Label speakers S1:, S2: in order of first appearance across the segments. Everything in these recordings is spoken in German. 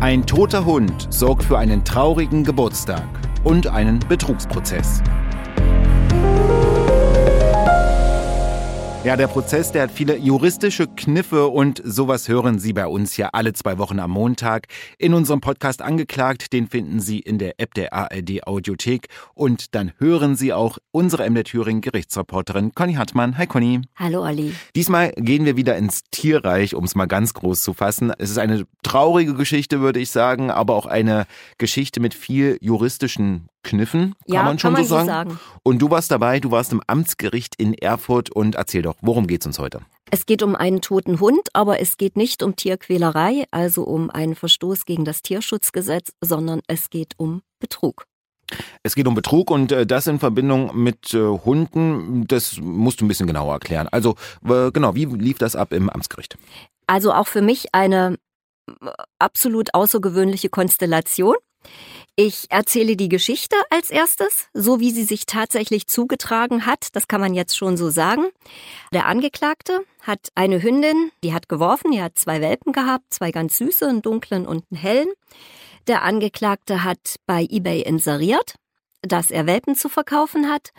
S1: Ein toter Hund sorgt für einen traurigen Geburtstag und einen Betrugsprozess. Ja, der Prozess, der hat viele juristische Kniffe und sowas hören Sie bei uns ja alle zwei Wochen am Montag in unserem Podcast angeklagt. Den finden Sie in der App der ARD Audiothek und dann hören Sie auch unsere MD Thüringen Gerichtsreporterin Conny Hartmann. Hi Conny.
S2: Hallo Olli.
S1: Diesmal gehen wir wieder ins Tierreich, um es mal ganz groß zu fassen. Es ist eine traurige Geschichte, würde ich sagen, aber auch eine Geschichte mit viel juristischen Kniffen, kann
S2: ja,
S1: man schon
S2: kann man
S1: so sagen.
S2: sagen.
S1: Und du warst dabei, du warst im Amtsgericht in Erfurt und erzähl doch, worum geht's uns heute?
S2: Es geht um einen toten Hund, aber es geht nicht um Tierquälerei, also um einen Verstoß gegen das Tierschutzgesetz, sondern es geht um Betrug.
S1: Es geht um Betrug und äh, das in Verbindung mit äh, Hunden, das musst du ein bisschen genauer erklären. Also genau, wie lief das ab im Amtsgericht?
S2: Also auch für mich eine äh, absolut außergewöhnliche Konstellation. Ich erzähle die Geschichte als erstes, so wie sie sich tatsächlich zugetragen hat. Das kann man jetzt schon so sagen. Der Angeklagte hat eine Hündin, die hat geworfen, die hat zwei Welpen gehabt, zwei ganz süße, einen dunklen und einen hellen. Der Angeklagte hat bei eBay inseriert, dass er Welpen zu verkaufen hat.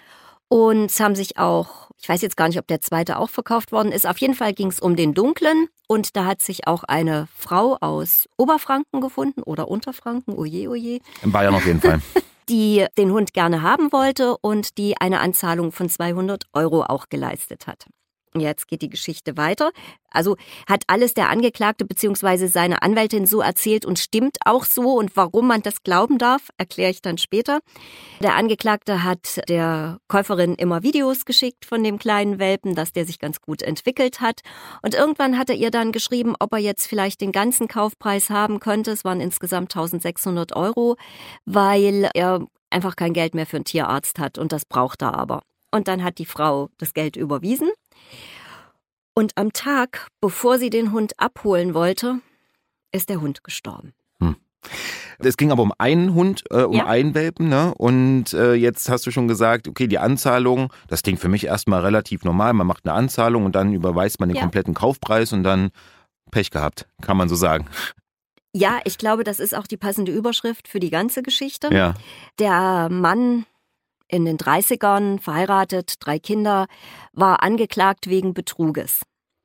S2: Und es haben sich auch, ich weiß jetzt gar nicht, ob der zweite auch verkauft worden ist. Auf jeden Fall ging es um den dunklen. Und da hat sich auch eine Frau aus Oberfranken gefunden oder Unterfranken, oje, oje,
S1: In Bayern auf jeden Fall.
S2: die den Hund gerne haben wollte und die eine Anzahlung von 200 Euro auch geleistet hat. Jetzt geht die Geschichte weiter. Also hat alles der Angeklagte bzw. seine Anwältin so erzählt und stimmt auch so. Und warum man das glauben darf, erkläre ich dann später. Der Angeklagte hat der Käuferin immer Videos geschickt von dem kleinen Welpen, dass der sich ganz gut entwickelt hat. Und irgendwann hat er ihr dann geschrieben, ob er jetzt vielleicht den ganzen Kaufpreis haben könnte. Es waren insgesamt 1600 Euro, weil er einfach kein Geld mehr für einen Tierarzt hat und das braucht er aber. Und dann hat die Frau das Geld überwiesen. Und am Tag, bevor sie den Hund abholen wollte, ist der Hund gestorben.
S1: Es ging aber um einen Hund, äh, um
S2: Ja.
S1: einen Welpen, ne? Und äh, jetzt hast du schon gesagt, okay, die Anzahlung, das klingt für mich erstmal relativ normal. Man macht eine Anzahlung und dann überweist man den
S2: Ja.
S1: kompletten Kaufpreis und dann Pech gehabt, kann man so sagen.
S2: Ja, ich glaube, das ist auch die passende Überschrift für die ganze Geschichte.
S1: Ja.
S2: Der Mann in den 30ern, verheiratet, drei Kinder, war angeklagt wegen Betruges,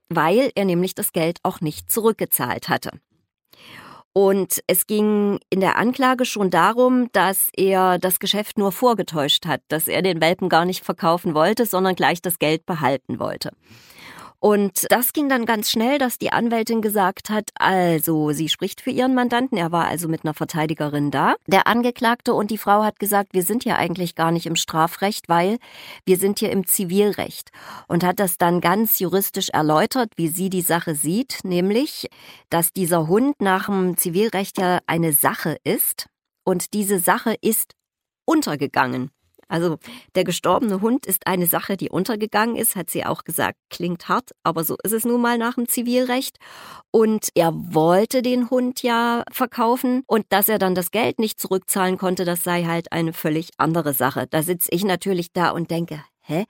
S2: weil er nämlich das Geld auch nicht zurückgezahlt hatte. Und es ging in der Anklage schon darum, dass er das Geschäft nur vorgetäuscht hat, dass er den Welpen gar nicht verkaufen wollte, sondern gleich das Geld behalten wollte. Und das ging dann ganz schnell, dass die Anwältin gesagt hat, also sie spricht für ihren Mandanten, er war also mit einer Verteidigerin da, der Angeklagte und die Frau hat gesagt, wir sind ja eigentlich gar nicht im Strafrecht, weil wir sind hier im Zivilrecht. Und hat das dann ganz juristisch erläutert, wie sie die Sache sieht, nämlich, dass dieser Hund nach dem Zivilrecht ja eine Sache ist. Und diese Sache ist untergegangen. Also der gestorbene Hund ist eine Sache, die untergegangen ist, hat sie auch gesagt. Klingt hart, aber so ist es nun mal nach dem Zivilrecht. Und er wollte den Hund ja verkaufen und dass er dann das Geld nicht zurückzahlen konnte, das sei halt eine völlig andere Sache. Da sitze ich natürlich da und denke, hä?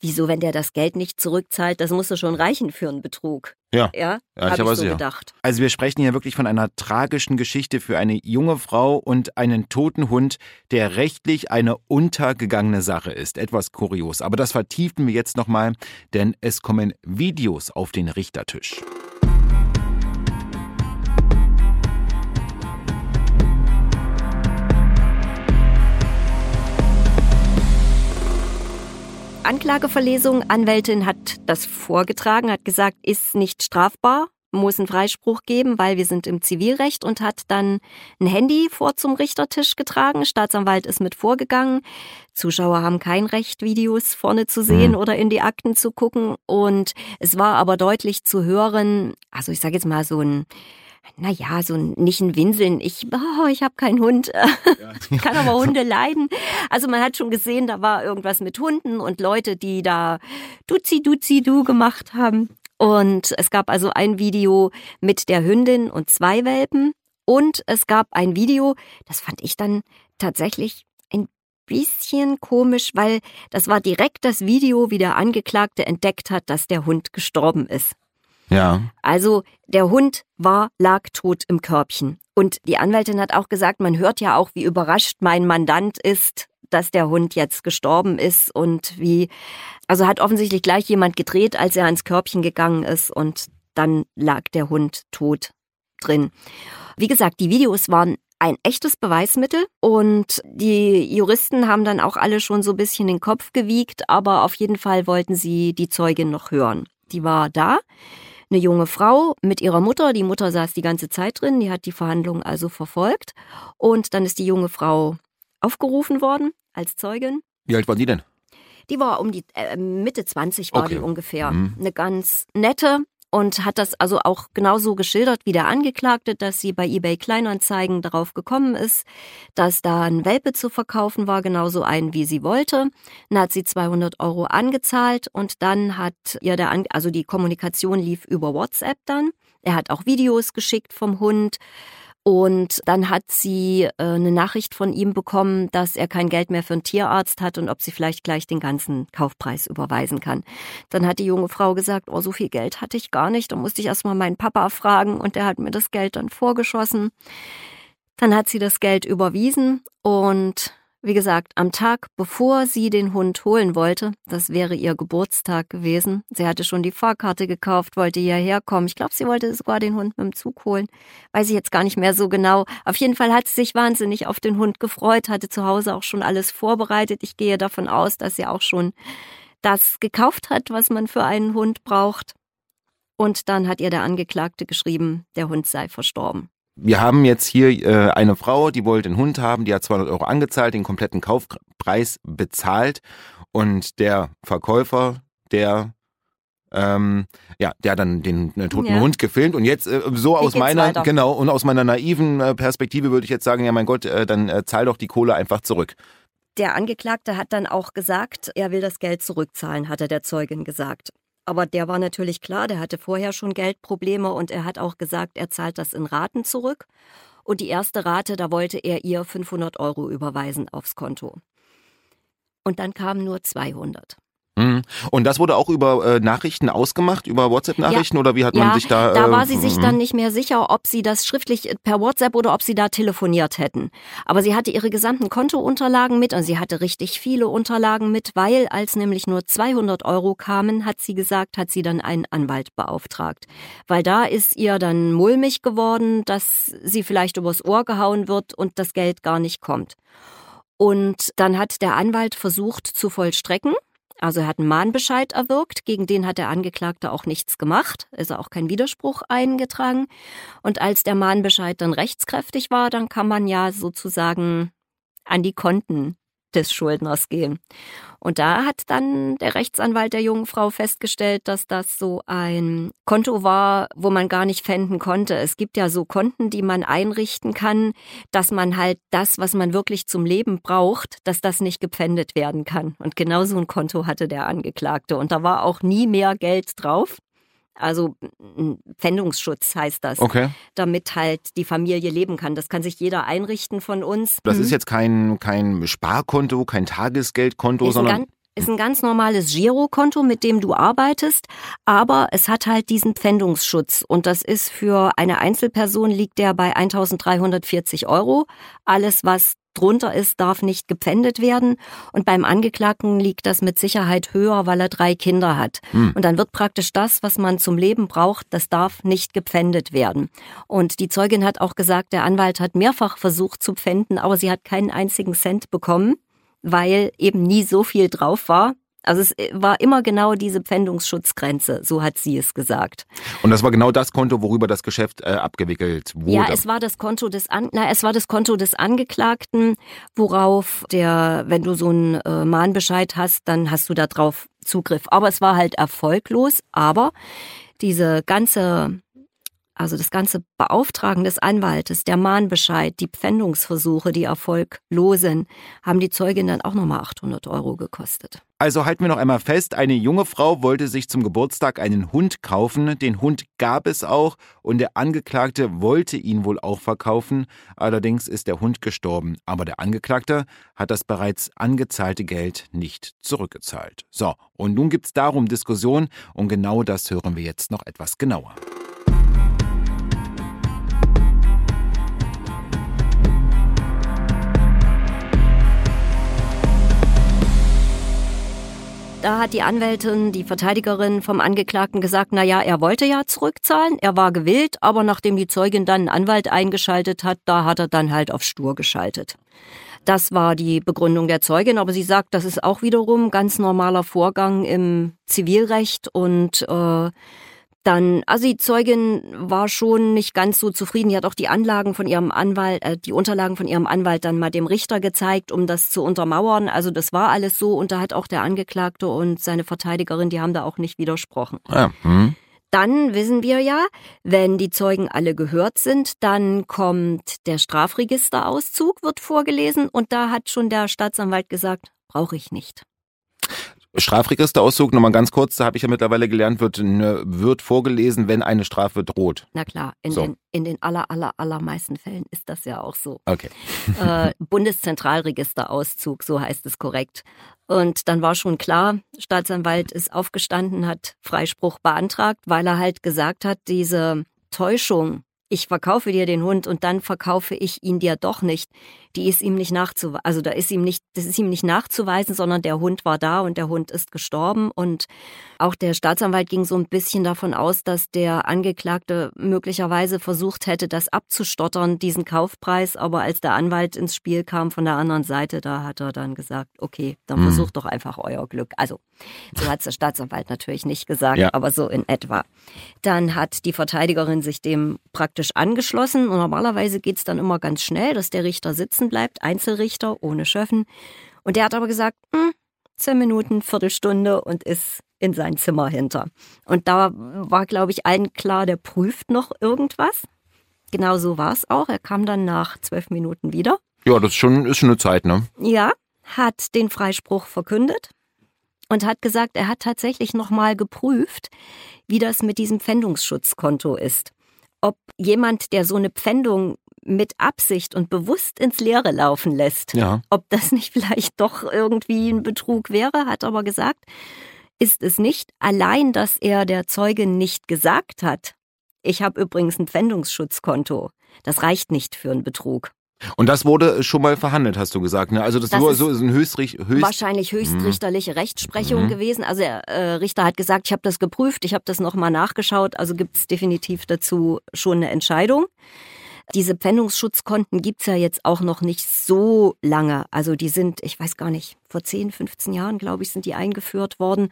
S2: Wieso, wenn der das Geld nicht zurückzahlt, das muss doch schon reichen für einen Betrug.
S1: Ja.
S2: Ja,
S1: Ja, ich
S2: habe so
S1: sicher.
S2: gedacht.
S1: Also wir sprechen hier wirklich von einer tragischen Geschichte für eine junge Frau und einen toten Hund, der rechtlich eine untergegangene Sache ist. Etwas kurios. Aber das vertiefen wir jetzt nochmal, denn es kommen Videos auf den Richtertisch.
S2: Anklageverlesung. Anwältin hat das vorgetragen, hat gesagt, ist nicht strafbar, muss einen Freispruch geben, weil wir sind im Zivilrecht und hat dann ein Handy vor zum Richtertisch getragen. Staatsanwalt ist mit vorgegangen. Zuschauer haben kein Recht, Videos vorne zu sehen
S1: Mhm.
S2: oder in die Akten zu gucken. Und es war aber deutlich zu hören, also ich sage jetzt mal so ein naja, so nicht ein Winseln. Ich, oh, ich habe keinen Hund, kann aber Hunde leiden. Also man hat schon gesehen, da war irgendwas mit Hunden und Leute, die da Duzi, Duzi, Du gemacht haben. Und es gab also ein Video mit der Hündin und zwei Welpen. Und es gab ein Video, das fand ich dann tatsächlich ein bisschen komisch, weil das war direkt das Video, wie der Angeklagte entdeckt hat, dass der Hund gestorben ist.
S1: Ja.
S2: Also der Hund war, lag tot im Körbchen. Und die Anwältin hat auch gesagt, man hört ja auch, wie überrascht mein Mandant ist, dass der Hund jetzt gestorben ist und wie, also hat offensichtlich gleich jemand gedreht, als er ans Körbchen gegangen ist und dann lag der Hund tot drin. Wie gesagt, die Videos waren ein echtes Beweismittel und die Juristen haben dann auch alle schon so ein bisschen den Kopf gewiegt, aber auf jeden Fall wollten sie die Zeugin noch hören. Die war da, eine junge Frau mit ihrer Mutter. Die Mutter saß die ganze Zeit drin, die hat die Verhandlungen also verfolgt und dann ist die junge Frau aufgerufen worden als Zeugin.
S1: Wie alt war die denn?
S2: Die war um die äh, Mitte 20 war
S1: Okay.
S2: die ungefähr.
S1: Mhm.
S2: Eine ganz nette und hat das also auch genauso geschildert wie der Angeklagte, dass sie bei eBay Kleinanzeigen darauf gekommen ist, dass da ein Welpe zu verkaufen war, genauso einen wie sie wollte. Dann hat sie 200 Euro angezahlt und dann hat ihr der, An also die Kommunikation lief über WhatsApp dann. Er hat auch Videos geschickt vom Hund. Und dann hat sie äh, eine Nachricht von ihm bekommen, dass er kein Geld mehr für einen Tierarzt hat und ob sie vielleicht gleich den ganzen Kaufpreis überweisen kann. Dann hat die junge Frau gesagt, oh, so viel Geld hatte ich gar nicht. Da musste ich erstmal meinen Papa fragen und der hat mir das Geld dann vorgeschossen. Dann hat sie das Geld überwiesen und wie gesagt, am Tag, bevor sie den Hund holen wollte, das wäre ihr Geburtstag gewesen. Sie hatte schon die Fahrkarte gekauft, wollte hierher kommen. Ich glaube, sie wollte sogar den Hund mit dem Zug holen. Weiß ich jetzt gar nicht mehr so genau. Auf jeden Fall hat sie sich wahnsinnig auf den Hund gefreut, hatte zu Hause auch schon alles vorbereitet. Ich gehe davon aus, dass sie auch schon das gekauft hat, was man für einen Hund braucht. Und dann hat ihr der Angeklagte geschrieben, der Hund sei verstorben.
S1: Wir haben jetzt hier äh, eine Frau, die wollte einen Hund haben, die hat 200 Euro angezahlt, den kompletten Kaufpreis bezahlt und der Verkäufer, der ähm, ja, der hat dann den äh, toten
S2: Ja.
S1: Hund gefilmt und jetzt äh, so aus meiner
S2: weiter?
S1: genau und aus meiner naiven äh, Perspektive würde ich jetzt sagen, ja mein Gott, äh, dann äh, zahl doch die Kohle einfach zurück.
S2: Der Angeklagte hat dann auch gesagt, er will das Geld zurückzahlen, hat er der Zeugin gesagt. Aber der war natürlich klar, der hatte vorher schon Geldprobleme und er hat auch gesagt, er zahlt das in Raten zurück. Und die erste Rate, da wollte er ihr 500 Euro überweisen aufs Konto. Und dann kamen nur 200.
S1: Mhm. Und das wurde auch über äh, Nachrichten ausgemacht, über WhatsApp-Nachrichten oder wie hat man
S2: ja,
S1: sich da?
S2: da
S1: äh,
S2: war sie sich
S1: mhm.
S2: dann nicht mehr sicher, ob sie das schriftlich per WhatsApp oder ob sie da telefoniert hätten. Aber sie hatte ihre gesamten Kontounterlagen mit und sie hatte richtig viele Unterlagen mit, weil als nämlich nur 200 Euro kamen, hat sie gesagt, hat sie dann einen Anwalt beauftragt. Weil da ist ihr dann mulmig geworden, dass sie vielleicht übers Ohr gehauen wird und das Geld gar nicht kommt. Und dann hat der Anwalt versucht zu vollstrecken. Also er hat einen Mahnbescheid erwirkt, gegen den hat der Angeklagte auch nichts gemacht, ist auch kein Widerspruch eingetragen. Und als der Mahnbescheid dann rechtskräftig war, dann kann man ja sozusagen an die Konten des Schuldners gehen. Und da hat dann der Rechtsanwalt der jungen Frau festgestellt, dass das so ein Konto war, wo man gar nicht pfänden konnte. Es gibt ja so Konten, die man einrichten kann, dass man halt das, was man wirklich zum Leben braucht, dass das nicht gepfändet werden kann. Und genau so ein Konto hatte der Angeklagte. Und da war auch nie mehr Geld drauf. Also ein Pfändungsschutz heißt das,
S1: Okay.
S2: damit halt die Familie leben kann. Das kann sich jeder einrichten von uns.
S1: Das
S2: Mhm.
S1: ist jetzt kein, kein Sparkonto, kein Tagesgeldkonto,
S2: ist
S1: sondern
S2: ist ein ganz normales Girokonto, mit dem du arbeitest, aber es hat halt diesen Pfändungsschutz und das ist für eine Einzelperson liegt der bei 1340 Euro. Alles, was drunter ist, darf nicht gepfändet werden und beim Angeklagten liegt das mit Sicherheit höher, weil er drei Kinder hat.
S1: Hm.
S2: Und dann wird praktisch das, was man zum Leben braucht, das darf nicht gepfändet werden. Und die Zeugin hat auch gesagt, der Anwalt hat mehrfach versucht zu pfänden, aber sie hat keinen einzigen Cent bekommen weil eben nie so viel drauf war. Also es war immer genau diese Pfändungsschutzgrenze, so hat sie es gesagt.
S1: und das war genau das Konto, worüber das Geschäft äh, abgewickelt wurde.
S2: Ja, es war das Konto des An na, es war das Konto des Angeklagten, worauf der, wenn du so einen äh, Mahnbescheid hast, dann hast du da drauf Zugriff. Aber es war halt erfolglos. Aber diese ganze also das ganze Beauftragen des Anwaltes, der Mahnbescheid, die Pfändungsversuche, die erfolglosen, haben die Zeugin dann auch nochmal 800 Euro gekostet.
S1: Also halten wir noch einmal fest, eine junge Frau wollte sich zum Geburtstag einen Hund kaufen. Den Hund gab es auch und der Angeklagte wollte ihn wohl auch verkaufen. Allerdings ist der Hund gestorben. Aber der Angeklagte hat das bereits angezahlte Geld nicht zurückgezahlt. So, und nun gibt es darum Diskussion und genau das hören wir jetzt noch etwas genauer.
S2: Da hat die Anwältin, die Verteidigerin vom Angeklagten gesagt, na ja, er wollte ja zurückzahlen, er war gewillt, aber nachdem die Zeugin dann einen Anwalt eingeschaltet hat, da hat er dann halt auf stur geschaltet. Das war die Begründung der Zeugin, aber sie sagt, das ist auch wiederum ganz normaler Vorgang im Zivilrecht und äh, dann, also die Zeugin war schon nicht ganz so zufrieden. Die hat auch die Anlagen von ihrem Anwalt, äh, die Unterlagen von ihrem Anwalt dann mal dem Richter gezeigt, um das zu untermauern. Also das war alles so und da hat auch der Angeklagte und seine Verteidigerin, die haben da auch nicht widersprochen. Ja. Hm. Dann wissen wir ja, wenn die Zeugen alle gehört sind, dann kommt der Strafregisterauszug, wird vorgelesen und da hat schon der Staatsanwalt gesagt, brauche ich nicht.
S1: Strafregisterauszug, nochmal ganz kurz, da habe ich ja mittlerweile gelernt, wird, ne, wird vorgelesen, wenn eine Strafe droht.
S2: Na klar, in, so. den, in den aller, aller, allermeisten Fällen ist das ja auch so.
S1: Okay.
S2: äh, Bundeszentralregisterauszug, so heißt es korrekt. Und dann war schon klar, Staatsanwalt ist aufgestanden, hat Freispruch beantragt, weil er halt gesagt hat, diese Täuschung, ich verkaufe dir den Hund und dann verkaufe ich ihn dir doch nicht. Die ist ihm nicht nachzuweisen, also da ist ihm nicht, das ist ihm nicht nachzuweisen, sondern der Hund war da und der Hund ist gestorben und auch der Staatsanwalt ging so ein bisschen davon aus, dass der Angeklagte möglicherweise versucht hätte, das abzustottern, diesen Kaufpreis, aber als der Anwalt ins Spiel kam von der anderen Seite, da hat er dann gesagt, okay, dann mhm. versucht doch einfach euer Glück. Also, so hat es der Staatsanwalt natürlich nicht gesagt, ja. aber so in etwa. Dann hat die Verteidigerin sich dem praktisch angeschlossen. Und normalerweise geht es dann immer ganz schnell, dass der Richter sitzen bleibt, Einzelrichter ohne Schöffen. Und der hat aber gesagt, hm, zehn Minuten, Viertelstunde und ist in sein Zimmer hinter. Und da war, glaube ich, allen klar, der prüft noch irgendwas. Genau so war es auch. Er kam dann nach zwölf Minuten wieder.
S1: Ja, das ist schon, ist schon eine Zeit, ne?
S2: Ja, hat den Freispruch verkündet und hat gesagt, er hat tatsächlich nochmal geprüft, wie das mit diesem Pfändungsschutzkonto ist ob jemand, der so eine Pfändung mit Absicht und bewusst ins Leere laufen lässt, ja. ob das nicht vielleicht doch irgendwie ein Betrug wäre, hat aber gesagt, ist es nicht. Allein, dass er der Zeuge nicht gesagt hat, ich habe übrigens ein Pfändungsschutzkonto, das reicht nicht für einen Betrug.
S1: Und das wurde schon mal verhandelt, hast du gesagt. Ne? Also das, das nur so ist ein Höchstrich,
S2: höchst wahrscheinlich höchstrichterliche Rechtsprechung mhm. gewesen. Also der äh, Richter hat gesagt, ich habe das geprüft, ich habe das nochmal nachgeschaut. Also gibt es definitiv dazu schon eine Entscheidung. Diese Pfändungsschutzkonten gibt's ja jetzt auch noch nicht so lange. Also die sind, ich weiß gar nicht, vor 10, 15 Jahren, glaube ich, sind die eingeführt worden.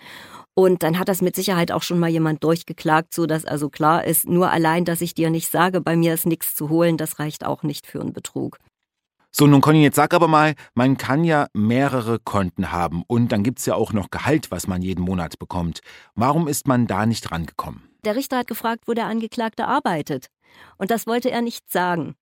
S2: Und dann hat das mit Sicherheit auch schon mal jemand durchgeklagt, so dass also klar ist, nur allein, dass ich dir nicht sage, bei mir ist nichts zu holen, das reicht auch nicht für einen Betrug.
S1: So, nun Conny, jetzt sag aber mal, man kann ja mehrere Konten haben und dann gibt es ja auch noch Gehalt, was man jeden Monat bekommt. Warum ist man da nicht rangekommen?
S2: Der Richter hat gefragt, wo der Angeklagte arbeitet. Und das wollte er nicht sagen.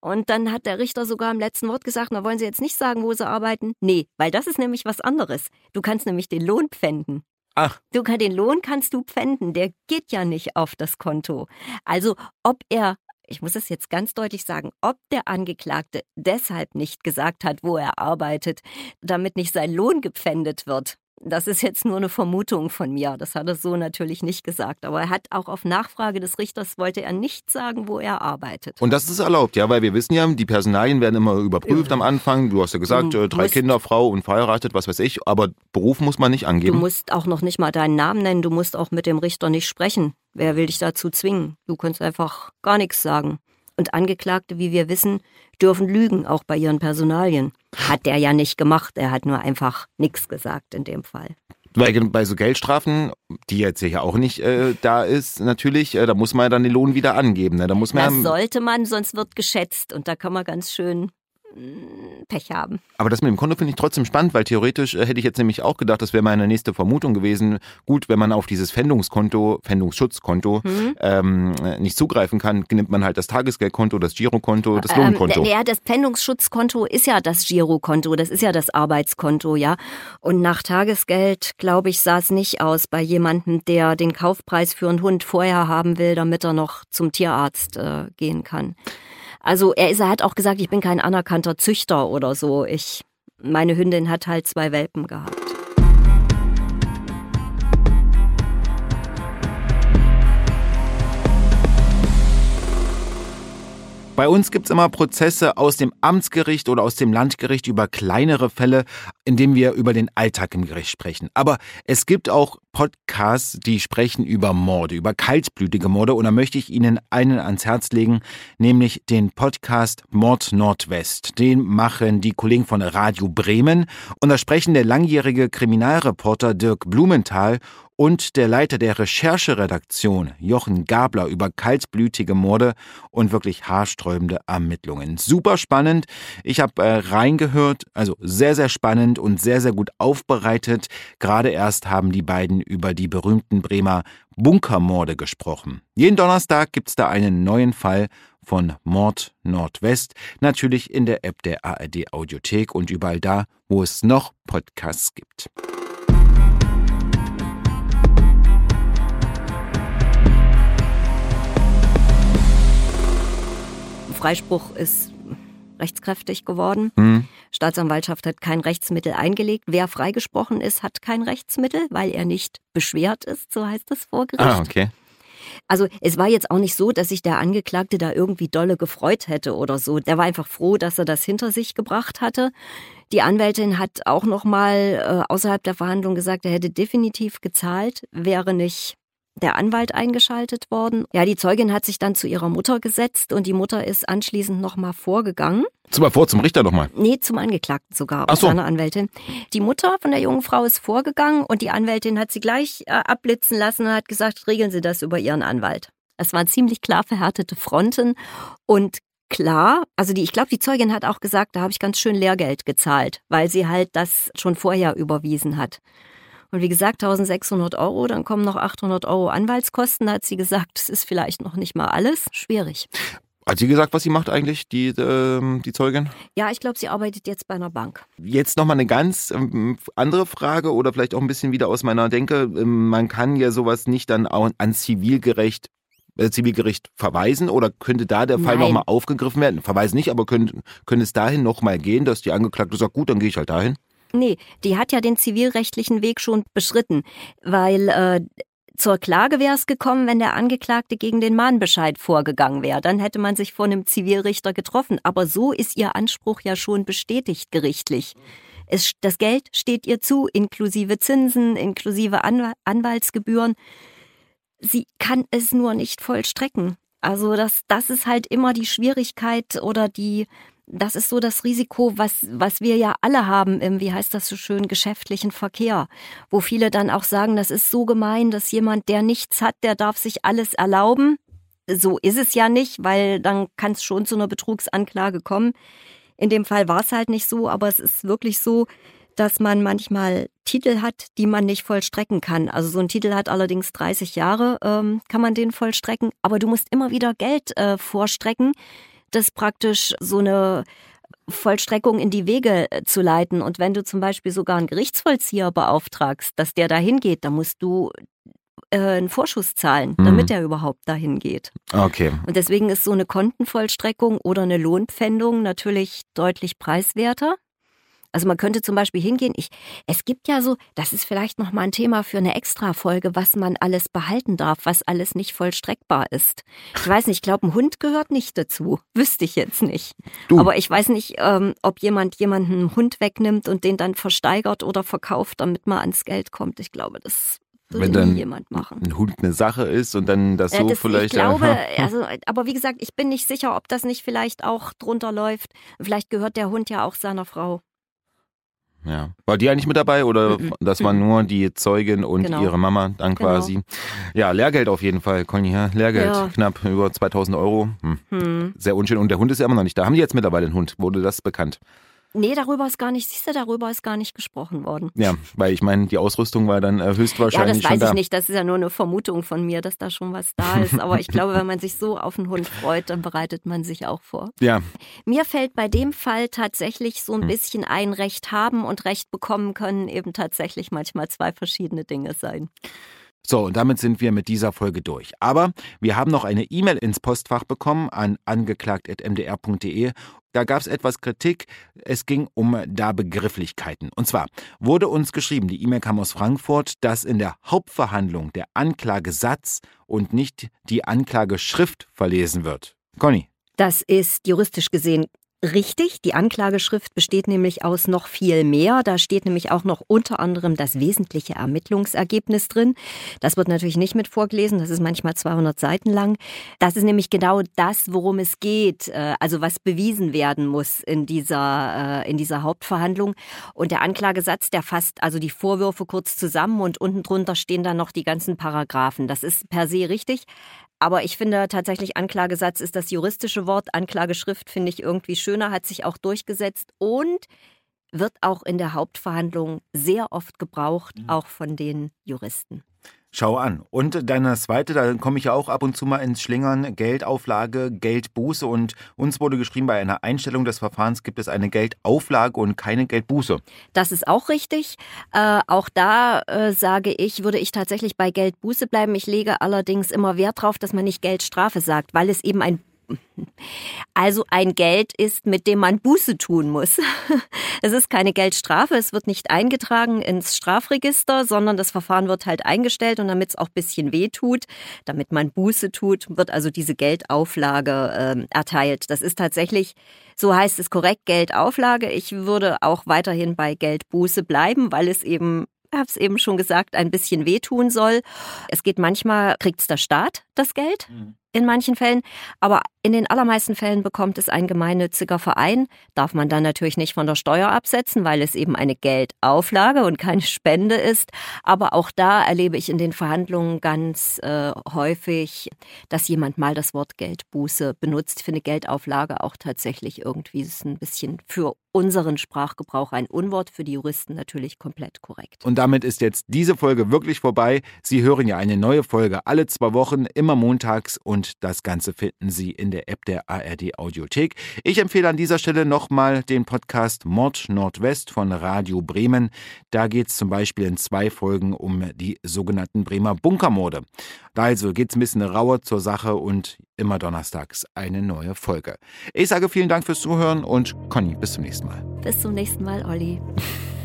S2: Und dann hat der Richter sogar im letzten Wort gesagt, na wollen Sie jetzt nicht sagen, wo Sie arbeiten? Nee, weil das ist nämlich was anderes. Du kannst nämlich den Lohn pfänden. Ach. Du kann, den Lohn kannst du pfänden, der geht ja nicht auf das Konto. Also ob er, ich muss es jetzt ganz deutlich sagen, ob der Angeklagte deshalb nicht gesagt hat, wo er arbeitet, damit nicht sein Lohn gepfändet wird, das ist jetzt nur eine Vermutung von mir. Das hat er so natürlich nicht gesagt. Aber er hat auch auf Nachfrage des Richters wollte er nicht sagen, wo er arbeitet.
S1: Und das ist erlaubt, ja, weil wir wissen ja, die Personalien werden immer überprüft ja. am Anfang. Du hast ja gesagt, du äh, drei Kinder, Frau und verheiratet, was weiß ich. Aber Beruf muss man nicht angeben.
S2: Du musst auch noch nicht mal deinen Namen nennen. Du musst auch mit dem Richter nicht sprechen. Wer will dich dazu zwingen? Du kannst einfach gar nichts sagen. Und Angeklagte, wie wir wissen, dürfen lügen, auch bei ihren Personalien. Hat der ja nicht gemacht, er hat nur einfach nichts gesagt in dem Fall.
S1: Bei, bei so Geldstrafen, die jetzt ja auch nicht äh, da ist, natürlich, äh, da muss man dann den Lohn wieder angeben. Ne? Da muss man
S2: das sollte man, sonst wird geschätzt und da kann man ganz schön Pech haben.
S1: Aber das mit dem Konto finde ich trotzdem spannend, weil theoretisch äh, hätte ich jetzt nämlich auch gedacht, das wäre meine nächste Vermutung gewesen. Gut, wenn man auf dieses Pfändungskonto, Pfändungsschutzkonto mhm. ähm, nicht zugreifen kann, nimmt man halt das Tagesgeldkonto, das Girokonto, das ähm, Lohnkonto.
S2: Ja, das Pfändungsschutzkonto ist ja das Girokonto, das ist ja das Arbeitskonto, ja. Und nach Tagesgeld, glaube ich, sah es nicht aus bei jemandem, der den Kaufpreis für einen Hund vorher haben will, damit er noch zum Tierarzt äh, gehen kann. Also er, ist, er hat auch gesagt, ich bin kein anerkannter Züchter oder so. Ich, meine Hündin hat halt zwei Welpen gehabt.
S1: Bei uns gibt es immer Prozesse aus dem Amtsgericht oder aus dem Landgericht über kleinere Fälle, in denen wir über den Alltag im Gericht sprechen. Aber es gibt auch Podcasts, die sprechen über Morde, über kaltblütige Morde. Und da möchte ich Ihnen einen ans Herz legen, nämlich den Podcast Mord Nordwest. Den machen die Kollegen von Radio Bremen. Und da sprechen der langjährige Kriminalreporter Dirk Blumenthal und der Leiter der Rechercheredaktion Jochen Gabler über kaltblütige Morde und wirklich haarsträubende Ermittlungen. Super spannend. Ich habe äh, reingehört, also sehr, sehr spannend und sehr, sehr gut aufbereitet. Gerade erst haben die beiden über die berühmten Bremer Bunkermorde gesprochen. Jeden Donnerstag gibt's da einen neuen Fall von Mord Nordwest, natürlich in der App der ARD Audiothek und überall da, wo es noch Podcasts gibt.
S2: Freispruch ist rechtskräftig geworden. Mhm. Staatsanwaltschaft hat kein Rechtsmittel eingelegt. Wer freigesprochen ist, hat kein Rechtsmittel, weil er nicht beschwert ist, so heißt es vor Gericht.
S1: Ah, okay.
S2: Also es war jetzt auch nicht so, dass sich der Angeklagte da irgendwie dolle gefreut hätte oder so. Der war einfach froh, dass er das hinter sich gebracht hatte. Die Anwältin hat auch noch mal äh, außerhalb der Verhandlung gesagt, er hätte definitiv gezahlt, wäre nicht der Anwalt eingeschaltet worden. Ja, die Zeugin hat sich dann zu ihrer Mutter gesetzt und die Mutter ist anschließend nochmal vorgegangen.
S1: Zum vor zum Richter nochmal?
S2: Nee, zum Angeklagten sogar,
S1: Ach so.
S2: seiner Anwältin. Die Mutter von der jungen Frau ist vorgegangen und die Anwältin hat sie gleich äh, abblitzen lassen und hat gesagt, regeln Sie das über Ihren Anwalt. Es waren ziemlich klar verhärtete Fronten und klar, also die, ich glaube, die Zeugin hat auch gesagt, da habe ich ganz schön Lehrgeld gezahlt, weil sie halt das schon vorher überwiesen hat. Und wie gesagt, 1600 Euro, dann kommen noch 800 Euro Anwaltskosten. Da hat sie gesagt, das ist vielleicht noch nicht mal alles. Schwierig.
S1: Hat sie gesagt, was sie macht eigentlich, die, äh, die Zeugin?
S2: Ja, ich glaube, sie arbeitet jetzt bei einer Bank.
S1: Jetzt nochmal eine ganz ähm, andere Frage oder vielleicht auch ein bisschen wieder aus meiner Denke. Ähm, man kann ja sowas nicht dann auch an Zivilgerecht äh, Zivilgericht verweisen oder könnte da der Fall nochmal aufgegriffen werden? Verweisen nicht, aber könnte, könnte es dahin nochmal gehen, dass die Angeklagte sagt, gut, dann gehe ich halt dahin?
S2: Nee, die hat ja den zivilrechtlichen Weg schon beschritten, weil äh, zur Klage wäre es gekommen, wenn der Angeklagte gegen den Mahnbescheid vorgegangen wäre. Dann hätte man sich vor einem Zivilrichter getroffen. Aber so ist ihr Anspruch ja schon bestätigt gerichtlich. Es, das Geld steht ihr zu, inklusive Zinsen, inklusive Anwaltsgebühren. Sie kann es nur nicht vollstrecken. Also das, das ist halt immer die Schwierigkeit oder die, das ist so das Risiko, was, was wir ja alle haben im, wie heißt das so schön, geschäftlichen Verkehr, wo viele dann auch sagen, das ist so gemein, dass jemand, der nichts hat, der darf sich alles erlauben. So ist es ja nicht, weil dann kann es schon zu einer Betrugsanklage kommen. In dem Fall war es halt nicht so, aber es ist wirklich so, dass man manchmal Titel hat, die man nicht vollstrecken kann. Also so ein Titel hat allerdings 30 Jahre, ähm, kann man den vollstrecken, aber du musst immer wieder Geld äh, vorstrecken das praktisch so eine Vollstreckung in die Wege äh, zu leiten. Und wenn du zum Beispiel sogar einen Gerichtsvollzieher beauftragst, dass der dahin geht, dann musst du äh, einen Vorschuss zahlen, mhm. damit er überhaupt dahin geht.
S1: Okay.
S2: Und deswegen ist so eine Kontenvollstreckung oder eine Lohnpfändung natürlich deutlich preiswerter. Also man könnte zum Beispiel hingehen, ich, es gibt ja so, das ist vielleicht nochmal ein Thema für eine Extra-Folge, was man alles behalten darf, was alles nicht vollstreckbar ist. Ich weiß nicht, ich glaube, ein Hund gehört nicht dazu. Wüsste ich jetzt nicht. Du. Aber ich weiß nicht, ähm, ob jemand jemanden einen Hund wegnimmt und den dann versteigert oder verkauft, damit man ans Geld kommt. Ich glaube, das
S1: wenn dann jemand machen. ein Hund eine Sache ist und dann das so das, vielleicht.
S2: Ich glaube, also, aber wie gesagt, ich bin nicht sicher, ob das nicht vielleicht auch drunter läuft. Vielleicht gehört der Hund ja auch seiner Frau.
S1: Ja. War die eigentlich mit dabei oder mhm. das waren nur die Zeugin und genau. ihre Mama dann genau. quasi? Genau. Ja, Lehrgeld auf jeden Fall, Conny. Ja, Lehrgeld, ja. knapp über 2000 Euro. Hm. Hm. Sehr unschön. Und der Hund ist ja immer noch nicht da. Haben die jetzt mittlerweile einen Hund? Wurde das bekannt?
S2: Nee, darüber ist gar nicht, siehst du, darüber ist gar nicht gesprochen worden.
S1: Ja, weil ich meine, die Ausrüstung war dann äh, höchstwahrscheinlich.
S2: Ja, das weiß
S1: ich
S2: nicht, das ist ja nur eine Vermutung von mir, dass da schon was da ist. Aber ich glaube, wenn man sich so auf einen Hund freut, dann bereitet man sich auch vor.
S1: Ja.
S2: Mir fällt bei dem Fall tatsächlich so ein hm. bisschen ein Recht haben und Recht bekommen können eben tatsächlich manchmal zwei verschiedene Dinge sein.
S1: So, und damit sind wir mit dieser Folge durch. Aber wir haben noch eine E-Mail ins Postfach bekommen an angeklagt.mdr.de. Da gab es etwas Kritik. Es ging um da Begrifflichkeiten. Und zwar wurde uns geschrieben, die E-Mail kam aus Frankfurt, dass in der Hauptverhandlung der Anklagesatz und nicht die Anklageschrift verlesen wird. Conny.
S2: Das ist juristisch gesehen Richtig, die Anklageschrift besteht nämlich aus noch viel mehr. Da steht nämlich auch noch unter anderem das wesentliche Ermittlungsergebnis drin. Das wird natürlich nicht mit vorgelesen, das ist manchmal 200 Seiten lang. Das ist nämlich genau das, worum es geht, äh, also was bewiesen werden muss in dieser, äh, in dieser Hauptverhandlung. Und der Anklagesatz, der fasst also die Vorwürfe kurz zusammen und unten drunter stehen dann noch die ganzen Paragraphen. Das ist per se richtig. Aber ich finde tatsächlich, Anklagesatz ist das juristische Wort. Anklageschrift finde ich irgendwie schöner, hat sich auch durchgesetzt und wird auch in der Hauptverhandlung sehr oft gebraucht, mhm. auch von den Juristen.
S1: Schau an. Und deine zweite, da komme ich ja auch ab und zu mal ins Schlingern, Geldauflage, Geldbuße. Und uns wurde geschrieben, bei einer Einstellung des Verfahrens gibt es eine Geldauflage und keine Geldbuße.
S2: Das ist auch richtig. Äh, auch da äh, sage ich, würde ich tatsächlich bei Geldbuße bleiben. Ich lege allerdings immer Wert darauf, dass man nicht Geldstrafe sagt, weil es eben ein also ein Geld ist, mit dem man Buße tun muss. Es ist keine Geldstrafe, es wird nicht eingetragen ins Strafregister, sondern das Verfahren wird halt eingestellt und damit es auch ein bisschen weh tut, damit man Buße tut, wird also diese Geldauflage äh, erteilt. Das ist tatsächlich, so heißt es korrekt, Geldauflage. Ich würde auch weiterhin bei Geldbuße bleiben, weil es eben habe es eben schon gesagt, ein bisschen wehtun soll. Es geht manchmal, kriegt es der Staat das Geld. Mhm in manchen Fällen, aber in den allermeisten Fällen bekommt es ein gemeinnütziger Verein, darf man dann natürlich nicht von der Steuer absetzen, weil es eben eine Geldauflage und keine Spende ist. Aber auch da erlebe ich in den Verhandlungen ganz äh, häufig, dass jemand mal das Wort Geldbuße benutzt. Ich finde Geldauflage auch tatsächlich irgendwie ist ein bisschen für unseren Sprachgebrauch ein Unwort, für die Juristen natürlich komplett korrekt.
S1: Und damit ist jetzt diese Folge wirklich vorbei. Sie hören ja eine neue Folge alle zwei Wochen, immer montags und das Ganze finden Sie in der App der ARD Audiothek. Ich empfehle an dieser Stelle nochmal den Podcast Mord Nordwest von Radio Bremen. Da geht es zum Beispiel in zwei Folgen um die sogenannten Bremer Bunkermorde. Da also geht es ein bisschen rauer zur Sache und immer donnerstags eine neue Folge. Ich sage vielen Dank fürs Zuhören und Conny, bis zum nächsten Mal.
S2: Bis zum nächsten Mal, Olli.